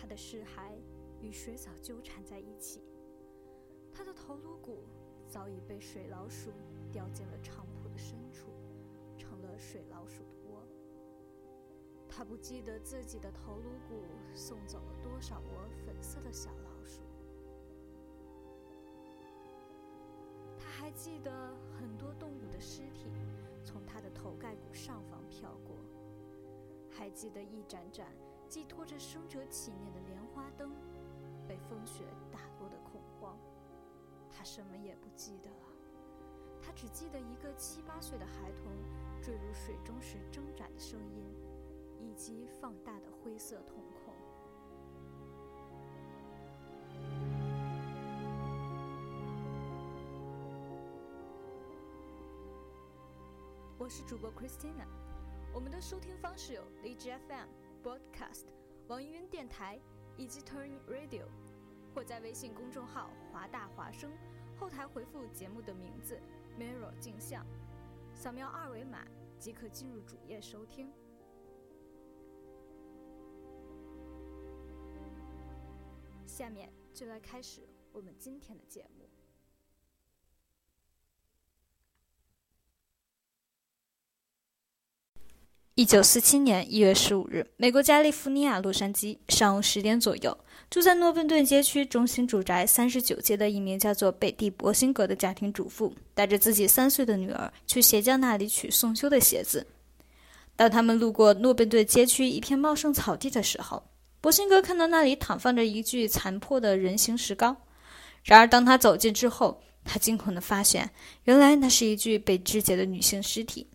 他的尸骸与水藻纠缠在一起，他的头颅骨早已被水老鼠叼进了长铺的深处，成了水老鼠的窝。他不记得自己的头颅骨送走了多少窝粉色的小老鼠，他还记得很多动物的尸体从他的头盖骨上方飘过，还记得一盏盏。寄托着生者祈念的莲花灯，被风雪打落的恐慌，他什么也不记得了。他只记得一个七八岁的孩童坠入水中时挣扎的声音，以及放大的灰色瞳孔。我是主播 Christina，我们的收听方式有荔枝 FM。Broadcast、网易云电台以及 Turn Radio，或在微信公众号“华大华声”后台回复节目的名字 “Mirror 镜像”，扫描二维码即可进入主页收听。下面就来开始我们今天的节目。一九四七年一月十五日，美国加利福尼亚洛杉矶上午十点左右，住在诺本顿街区中心住宅三十九街的一名叫做贝蒂·博辛格的家庭主妇，带着自己三岁的女儿去鞋匠那里取送修的鞋子。当他们路过诺本顿街区一片茂盛草地的时候，博辛格看到那里躺放着一具残破的人形石膏。然而，当他走近之后，他惊恐地发现，原来那是一具被肢解的女性尸体。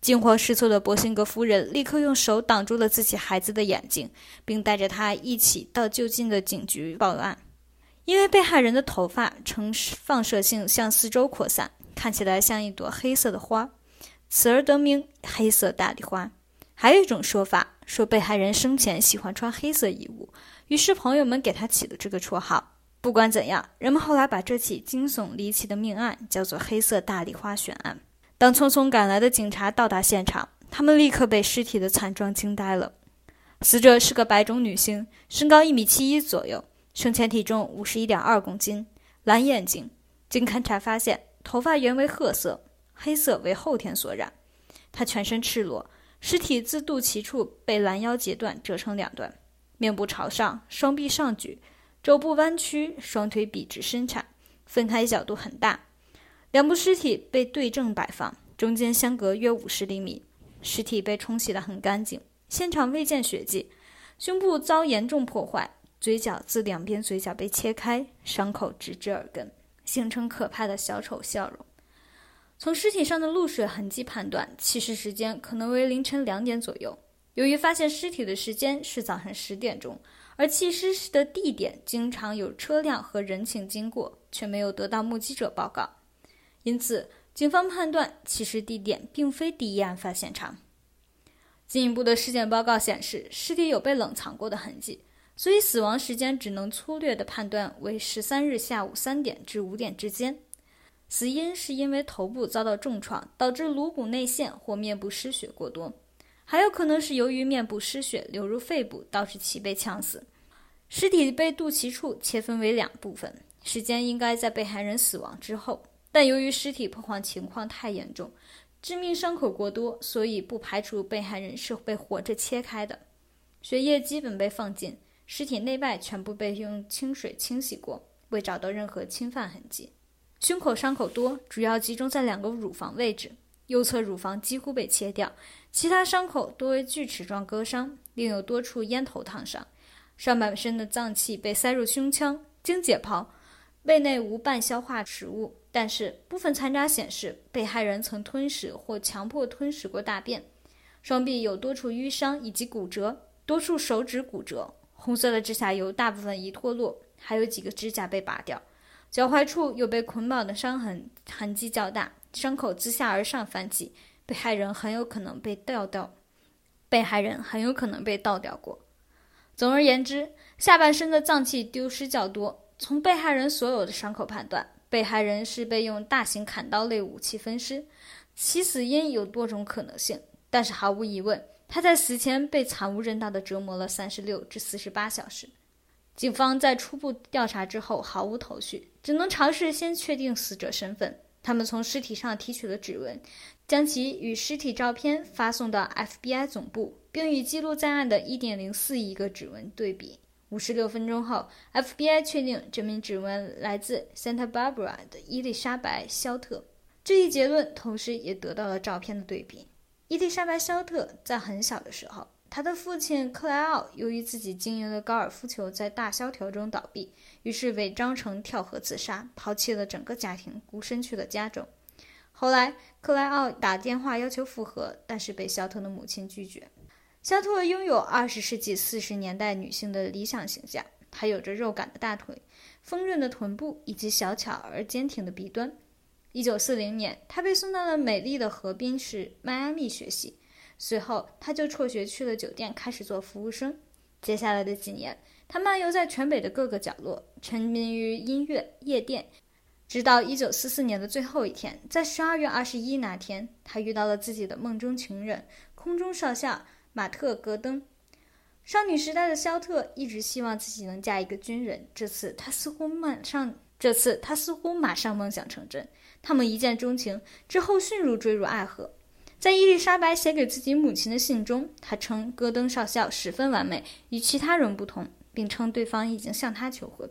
惊慌失措的博辛格夫人立刻用手挡住了自己孩子的眼睛，并带着他一起到就近的警局报案。因为被害人的头发呈放射性向四周扩散，看起来像一朵黑色的花，此而得名“黑色大丽花”。还有一种说法说，被害人生前喜欢穿黑色衣物，于是朋友们给他起了这个绰号。不管怎样，人们后来把这起惊悚离奇的命案叫做“黑色大丽花悬案”。当匆匆赶来的警察到达现场，他们立刻被尸体的惨状惊呆了。死者是个白种女性，身高一米七一左右，生前体重五十一点二公斤，蓝眼睛。经勘查发现，头发原为褐色，黑色为后天所染。她全身赤裸，尸体自肚脐处被拦腰截断，折成两段，面部朝上，双臂上举，肘部弯曲，双腿笔直伸展，分开角度很大。两部尸体被对正摆放，中间相隔约五十厘米。尸体被冲洗得很干净，现场未见血迹。胸部遭严重破坏，嘴角自两边嘴角被切开，伤口直至耳根，形成可怕的小丑笑容。从尸体上的露水痕迹判断，弃尸时间可能为凌晨两点左右。由于发现尸体的时间是早上十点钟，而弃尸时的地点经常有车辆和人群经过，却没有得到目击者报告。因此，警方判断起尸地点并非第一案发现场。进一步的尸检报告显示，尸体有被冷藏过的痕迹，所以死亡时间只能粗略地判断为十三日下午三点至五点之间。死因是因为头部遭到重创，导致颅骨内陷或面部失血过多，还有可能是由于面部失血流入肺部，导致其被呛死。尸体被肚脐处切分为两部分，时间应该在被害人死亡之后，但由于尸体破坏情况太严重，致命伤口过多，所以不排除被害人是被活着切开的。血液基本被放尽，尸体内外全部被用清水清洗过，未找到任何侵犯痕迹。胸口伤口多，主要集中在两个乳房位置，右侧乳房几乎被切掉，其他伤口多为锯齿状割伤，另有多处烟头烫伤。上半身的脏器被塞入胸腔，经解剖，胃内无半消化食物，但是部分残渣显示被害人曾吞食或强迫吞食过大便。双臂有多处淤伤以及骨折，多处手指骨折，红色的指甲油大部分已脱落，还有几个指甲被拔掉。脚踝处有被捆绑的伤痕，痕迹较大，伤口自下而上翻起，被害人很有可能被倒掉，被害人很有可能被倒掉过。总而言之，下半身的脏器丢失较多。从被害人所有的伤口判断，被害人是被用大型砍刀类武器分尸。其死因有多种可能性，但是毫无疑问，他在死前被惨无人道地折磨了三十六至四十八小时。警方在初步调查之后毫无头绪，只能尝试先确定死者身份。他们从尸体上提取了指纹，将其与尸体照片发送到 FBI 总部，并与记录在案的1.04亿个指纹对比。五十六分钟后，FBI 确定这名指纹来自 Santa Barbara 的伊丽莎白·肖特。这一结论同时也得到了照片的对比。伊丽莎白·肖特在很小的时候。她的父亲克莱奥由于自己经营的高尔夫球在大萧条中倒闭，于是伪装成跳河自杀，抛弃了整个家庭，孤身去了加州。后来，克莱奥打电话要求复合，但是被肖特的母亲拒绝。肖特拥有二十世纪四十年代女性的理想形象，她有着肉感的大腿、丰润的臀部以及小巧而坚挺的鼻端。一九四零年，她被送到了美丽的河滨市迈阿密学习。随后，她就辍学去了酒店，开始做服务生。接下来的几年，她漫游在全北的各个角落，沉迷于音乐夜店。直到一九四四年的最后一天，在十二月二十一那天，她遇到了自己的梦中情人——空中少校马特·戈登。少女时代的肖特一直希望自己能嫁一个军人，这次他似乎马上，这次他似乎马上梦想成真。他们一见钟情，之后迅速坠入爱河。在伊丽莎白写给自己母亲的信中，她称戈登少校十分完美，与其他人不同，并称对方已经向她求婚。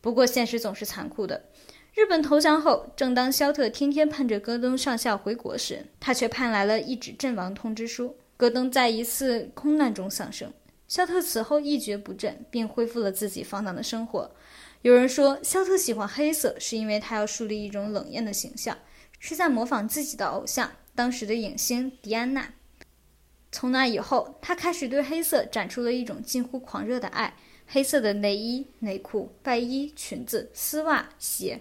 不过，现实总是残酷的。日本投降后，正当肖特天天盼着戈登上校回国时，他却盼来了一纸阵亡通知书。戈登在一次空难中丧生。肖特此后一蹶不振，并恢复了自己放荡的生活。有人说，肖特喜欢黑色，是因为他要树立一种冷艳的形象，是在模仿自己的偶像。当时的影星迪安娜。从那以后，他开始对黑色展出了一种近乎狂热的爱。黑色的内衣、内裤、外衣、裙子、丝袜、鞋，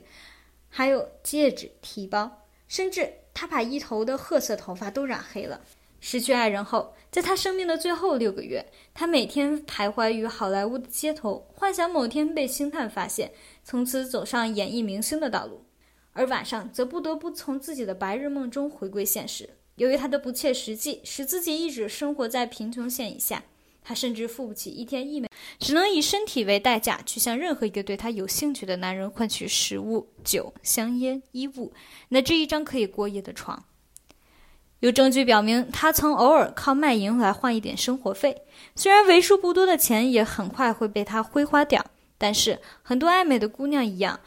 还有戒指、提包，甚至他把一头的褐色头发都染黑了。失去爱人后，在他生命的最后六个月，他每天徘徊于好莱坞的街头，幻想某天被星探发现，从此走上演艺明星的道路。而晚上则不得不从自己的白日梦中回归现实。由于他的不切实际，使自己一直生活在贫穷线以下。他甚至付不起一天一美，只能以身体为代价去向任何一个对他有兴趣的男人换取食物、酒、香烟、衣物，乃至一张可以过夜的床。有证据表明，他曾偶尔靠卖淫来换一点生活费。虽然为数不多的钱也很快会被他挥花掉，但是很多爱美的姑娘一样。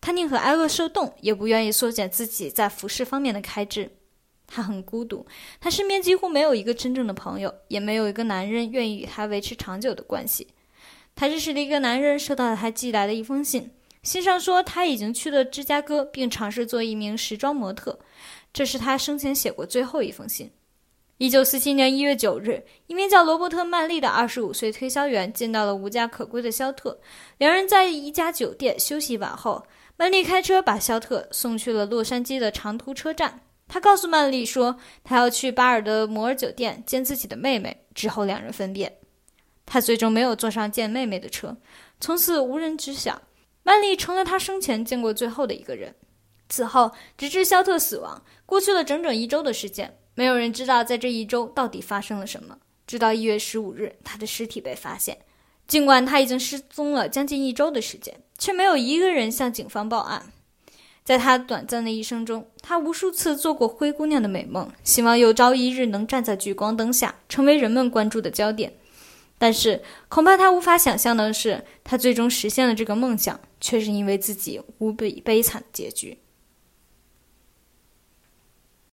他宁可挨饿受冻，也不愿意缩减自己在服饰方面的开支。他很孤独，他身边几乎没有一个真正的朋友，也没有一个男人愿意与他维持长久的关系。他认识了一个男人，收到了他寄来的一封信，信上说他已经去了芝加哥，并尝试做一名时装模特。这是他生前写过最后一封信。一九四七年一月九日，一名叫罗伯特·曼利的二十五岁推销员见到了无家可归的肖特，两人在一家酒店休息一晚后。曼丽开车把肖特送去了洛杉矶的长途车站。他告诉曼丽说，他要去巴尔的摩尔酒店见自己的妹妹。之后两人分别。他最终没有坐上见妹妹的车，从此无人知晓。曼丽成了他生前见过最后的一个人。此后，直至肖特死亡，过去了整整一周的时间，没有人知道在这一周到底发生了什么。直到一月十五日，他的尸体被发现。尽管他已经失踪了将近一周的时间，却没有一个人向警方报案。在他短暂的一生中，他无数次做过灰姑娘的美梦，希望有朝一日能站在聚光灯下，成为人们关注的焦点。但是，恐怕他无法想象的是，他最终实现了这个梦想，却是因为自己无比悲惨的结局。